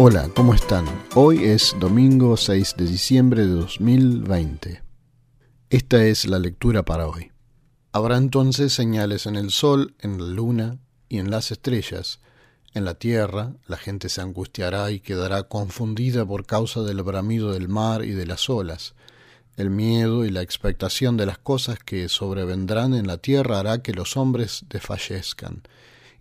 Hola, ¿cómo están? Hoy es domingo 6 de diciembre de 2020. Esta es la lectura para hoy. Habrá entonces señales en el sol, en la luna y en las estrellas. En la tierra la gente se angustiará y quedará confundida por causa del bramido del mar y de las olas. El miedo y la expectación de las cosas que sobrevendrán en la tierra hará que los hombres desfallezcan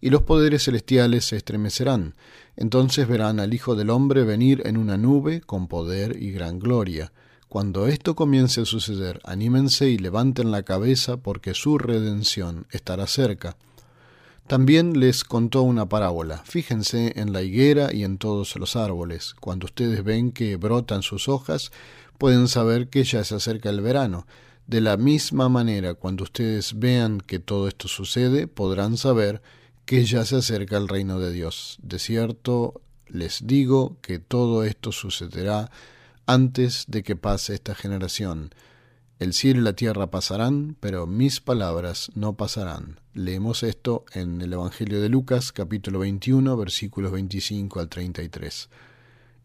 y los poderes celestiales se estremecerán. Entonces verán al Hijo del Hombre venir en una nube con poder y gran gloria. Cuando esto comience a suceder, anímense y levanten la cabeza porque su redención estará cerca. También les contó una parábola. Fíjense en la higuera y en todos los árboles. Cuando ustedes ven que brotan sus hojas, pueden saber que ya se acerca el verano. De la misma manera, cuando ustedes vean que todo esto sucede, podrán saber que ya se acerca el reino de Dios. De cierto, les digo que todo esto sucederá antes de que pase esta generación. El cielo y la tierra pasarán, pero mis palabras no pasarán. Leemos esto en el Evangelio de Lucas capítulo 21 versículos 25 al 33.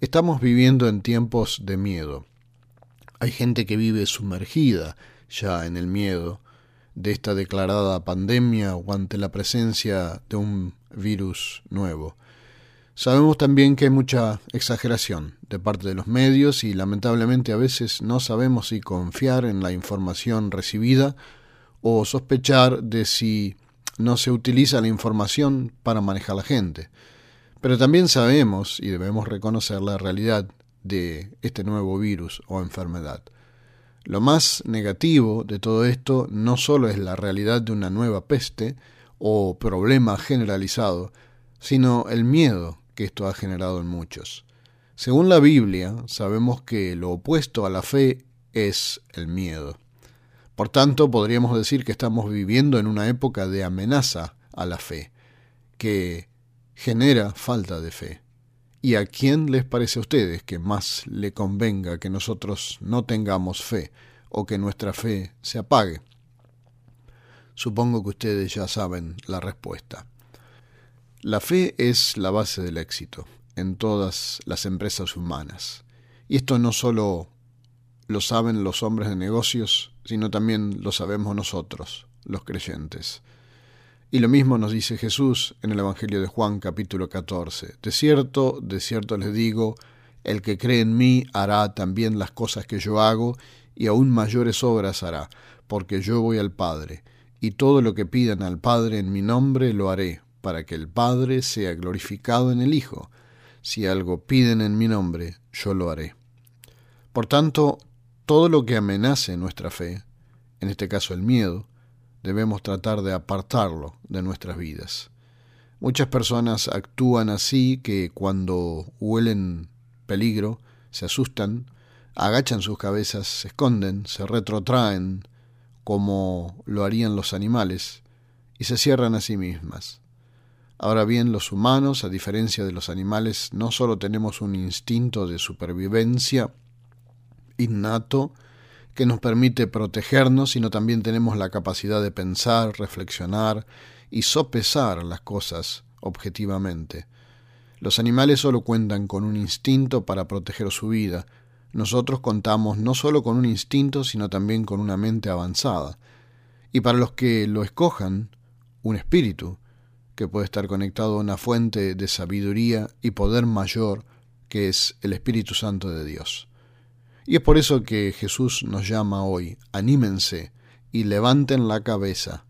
Estamos viviendo en tiempos de miedo. Hay gente que vive sumergida ya en el miedo, de esta declarada pandemia o ante la presencia de un virus nuevo. Sabemos también que hay mucha exageración de parte de los medios y lamentablemente a veces no sabemos si confiar en la información recibida o sospechar de si no se utiliza la información para manejar la gente. Pero también sabemos y debemos reconocer la realidad de este nuevo virus o enfermedad. Lo más negativo de todo esto no solo es la realidad de una nueva peste o problema generalizado, sino el miedo que esto ha generado en muchos. Según la Biblia, sabemos que lo opuesto a la fe es el miedo. Por tanto, podríamos decir que estamos viviendo en una época de amenaza a la fe, que genera falta de fe. ¿Y a quién les parece a ustedes que más le convenga que nosotros no tengamos fe o que nuestra fe se apague? Supongo que ustedes ya saben la respuesta. La fe es la base del éxito en todas las empresas humanas. Y esto no solo lo saben los hombres de negocios, sino también lo sabemos nosotros, los creyentes. Y lo mismo nos dice Jesús en el Evangelio de Juan capítulo 14. De cierto, de cierto les digo, el que cree en mí hará también las cosas que yo hago, y aún mayores obras hará, porque yo voy al Padre, y todo lo que pidan al Padre en mi nombre lo haré, para que el Padre sea glorificado en el Hijo. Si algo piden en mi nombre, yo lo haré. Por tanto, todo lo que amenace nuestra fe, en este caso el miedo, debemos tratar de apartarlo de nuestras vidas. Muchas personas actúan así que cuando huelen peligro, se asustan, agachan sus cabezas, se esconden, se retrotraen, como lo harían los animales, y se cierran a sí mismas. Ahora bien, los humanos, a diferencia de los animales, no solo tenemos un instinto de supervivencia innato, que nos permite protegernos, sino también tenemos la capacidad de pensar, reflexionar y sopesar las cosas objetivamente. Los animales solo cuentan con un instinto para proteger su vida. Nosotros contamos no solo con un instinto, sino también con una mente avanzada. Y para los que lo escojan, un espíritu, que puede estar conectado a una fuente de sabiduría y poder mayor, que es el Espíritu Santo de Dios. Y es por eso que Jesús nos llama hoy, anímense y levanten la cabeza.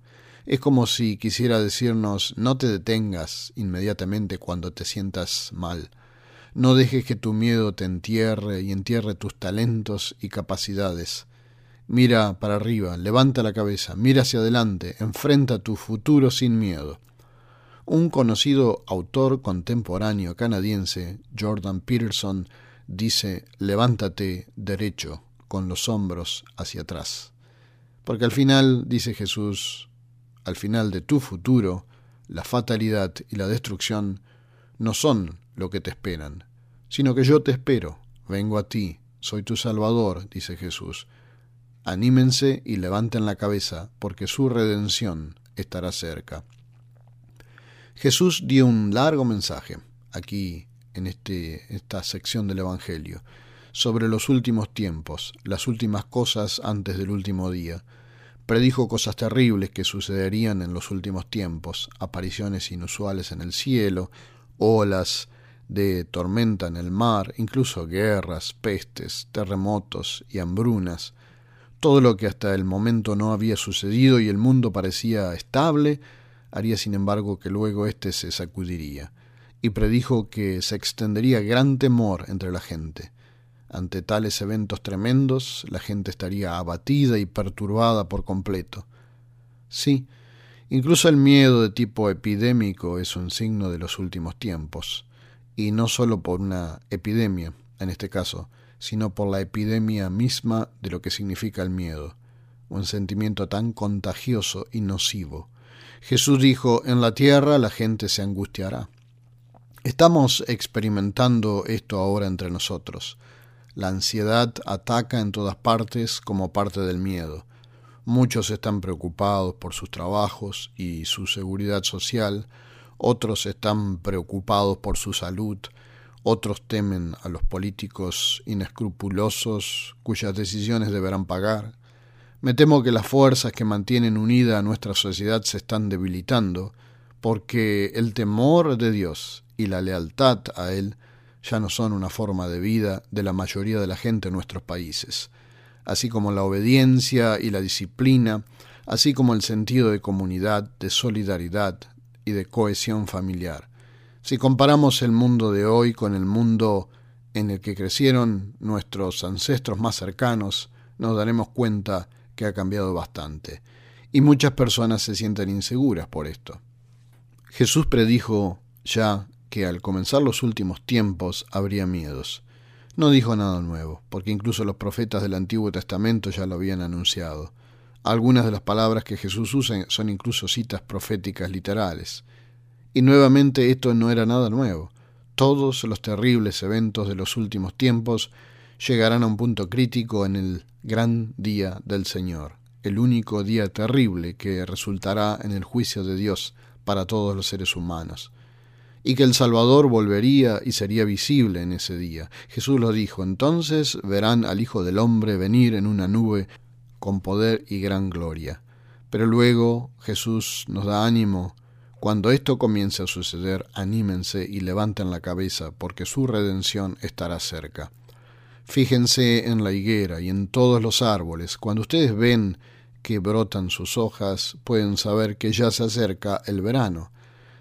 Es como si quisiera decirnos, no te detengas inmediatamente cuando te sientas mal. No dejes que tu miedo te entierre y entierre tus talentos y capacidades. Mira para arriba, levanta la cabeza, mira hacia adelante, enfrenta tu futuro sin miedo. Un conocido autor contemporáneo canadiense, Jordan Peterson, dice, levántate derecho, con los hombros hacia atrás. Porque al final, dice Jesús, al final de tu futuro, la fatalidad y la destrucción no son lo que te esperan, sino que yo te espero, vengo a ti, soy tu Salvador, dice Jesús. Anímense y levanten la cabeza, porque su redención estará cerca. Jesús dio un largo mensaje aquí en este, esta sección del Evangelio, sobre los últimos tiempos, las últimas cosas antes del último día. Predijo cosas terribles que sucederían en los últimos tiempos, apariciones inusuales en el cielo, olas de tormenta en el mar, incluso guerras, pestes, terremotos y hambrunas, todo lo que hasta el momento no había sucedido y el mundo parecía estable, haría sin embargo que luego éste se sacudiría, y predijo que se extendería gran temor entre la gente. Ante tales eventos tremendos, la gente estaría abatida y perturbada por completo. Sí, incluso el miedo de tipo epidémico es un signo de los últimos tiempos, y no solo por una epidemia, en este caso, sino por la epidemia misma de lo que significa el miedo, un sentimiento tan contagioso y nocivo. Jesús dijo, en la tierra la gente se angustiará. Estamos experimentando esto ahora entre nosotros. La ansiedad ataca en todas partes como parte del miedo. Muchos están preocupados por sus trabajos y su seguridad social, otros están preocupados por su salud, otros temen a los políticos inescrupulosos cuyas decisiones deberán pagar. Me temo que las fuerzas que mantienen unida a nuestra sociedad se están debilitando, porque el temor de Dios y la lealtad a Él ya no son una forma de vida de la mayoría de la gente en nuestros países, así como la obediencia y la disciplina, así como el sentido de comunidad, de solidaridad y de cohesión familiar. Si comparamos el mundo de hoy con el mundo en el que crecieron nuestros ancestros más cercanos, nos daremos cuenta que ha cambiado bastante, y muchas personas se sienten inseguras por esto. Jesús predijo ya que al comenzar los últimos tiempos habría miedos. No dijo nada nuevo, porque incluso los profetas del Antiguo Testamento ya lo habían anunciado. Algunas de las palabras que Jesús usa son incluso citas proféticas literales. Y nuevamente esto no era nada nuevo. Todos los terribles eventos de los últimos tiempos llegarán a un punto crítico en el gran día del Señor, el único día terrible que resultará en el juicio de Dios para todos los seres humanos y que el Salvador volvería y sería visible en ese día. Jesús lo dijo, entonces verán al Hijo del Hombre venir en una nube con poder y gran gloria. Pero luego Jesús nos da ánimo. Cuando esto comience a suceder, anímense y levanten la cabeza, porque su redención estará cerca. Fíjense en la higuera y en todos los árboles. Cuando ustedes ven que brotan sus hojas, pueden saber que ya se acerca el verano.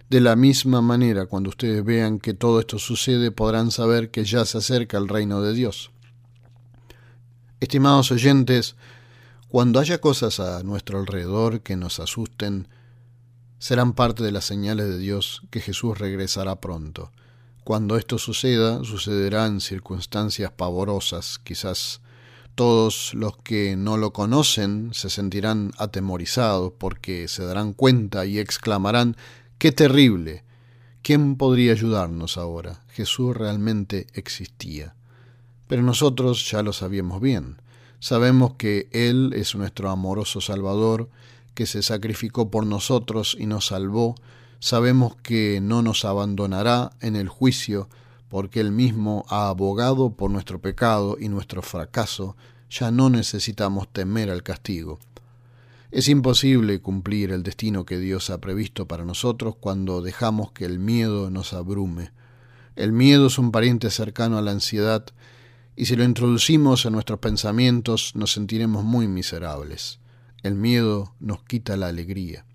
De la misma manera, cuando ustedes vean que todo esto sucede, podrán saber que ya se acerca el reino de Dios. Estimados oyentes, cuando haya cosas a nuestro alrededor que nos asusten, serán parte de las señales de Dios que Jesús regresará pronto. Cuando esto suceda, sucederán circunstancias pavorosas, quizás todos los que no lo conocen se sentirán atemorizados porque se darán cuenta y exclamarán Qué terrible. ¿Quién podría ayudarnos ahora? Jesús realmente existía. Pero nosotros ya lo sabíamos bien. Sabemos que Él es nuestro amoroso Salvador, que se sacrificó por nosotros y nos salvó. Sabemos que no nos abandonará en el juicio, porque Él mismo ha abogado por nuestro pecado y nuestro fracaso. Ya no necesitamos temer al castigo. Es imposible cumplir el destino que Dios ha previsto para nosotros cuando dejamos que el miedo nos abrume. El miedo es un pariente cercano a la ansiedad y si lo introducimos en nuestros pensamientos nos sentiremos muy miserables. El miedo nos quita la alegría.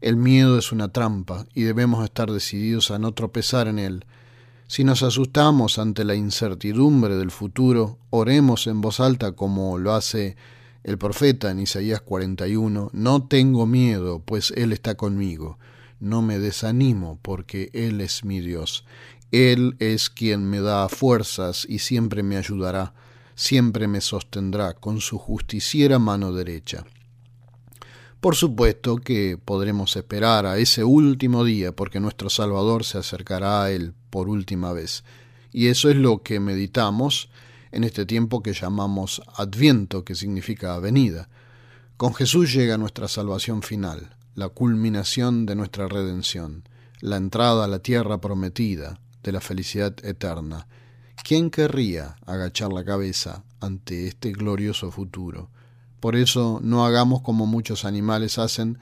El miedo es una trampa y debemos estar decididos a no tropezar en él. Si nos asustamos ante la incertidumbre del futuro, oremos en voz alta como lo hace el profeta en Isaías 41, no tengo miedo, pues Él está conmigo, no me desanimo, porque Él es mi Dios, Él es quien me da fuerzas y siempre me ayudará, siempre me sostendrá con su justiciera mano derecha. Por supuesto que podremos esperar a ese último día, porque nuestro Salvador se acercará a Él por última vez, y eso es lo que meditamos en este tiempo que llamamos Adviento, que significa venida. Con Jesús llega nuestra salvación final, la culminación de nuestra redención, la entrada a la tierra prometida, de la felicidad eterna. ¿Quién querría agachar la cabeza ante este glorioso futuro? Por eso no hagamos como muchos animales hacen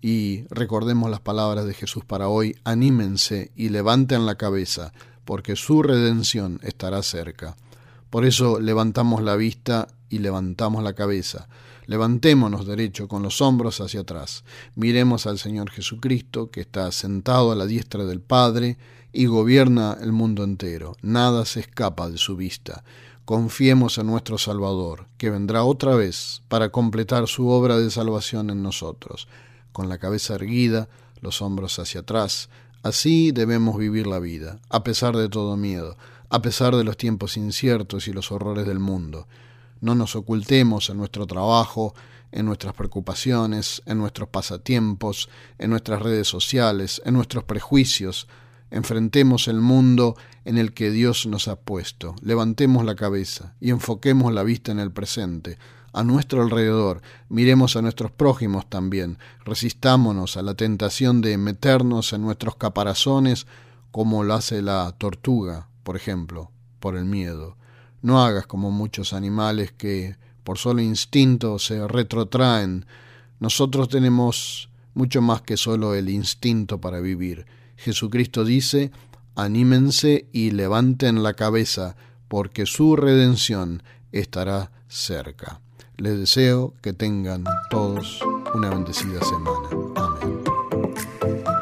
y recordemos las palabras de Jesús para hoy, anímense y levanten la cabeza, porque su redención estará cerca. Por eso levantamos la vista y levantamos la cabeza. Levantémonos derecho con los hombros hacia atrás. Miremos al Señor Jesucristo, que está sentado a la diestra del Padre y gobierna el mundo entero. Nada se escapa de su vista. Confiemos en nuestro Salvador, que vendrá otra vez para completar su obra de salvación en nosotros. Con la cabeza erguida, los hombros hacia atrás, así debemos vivir la vida, a pesar de todo miedo, a pesar de los tiempos inciertos y los horrores del mundo. No nos ocultemos en nuestro trabajo, en nuestras preocupaciones, en nuestros pasatiempos, en nuestras redes sociales, en nuestros prejuicios. Enfrentemos el mundo en el que Dios nos ha puesto. Levantemos la cabeza y enfoquemos la vista en el presente, a nuestro alrededor. Miremos a nuestros prójimos también. Resistámonos a la tentación de meternos en nuestros caparazones como lo hace la tortuga, por ejemplo, por el miedo. No hagas como muchos animales que por solo instinto se retrotraen. Nosotros tenemos mucho más que solo el instinto para vivir. Jesucristo dice, anímense y levanten la cabeza, porque su redención estará cerca. Les deseo que tengan todos una bendecida semana. Amén.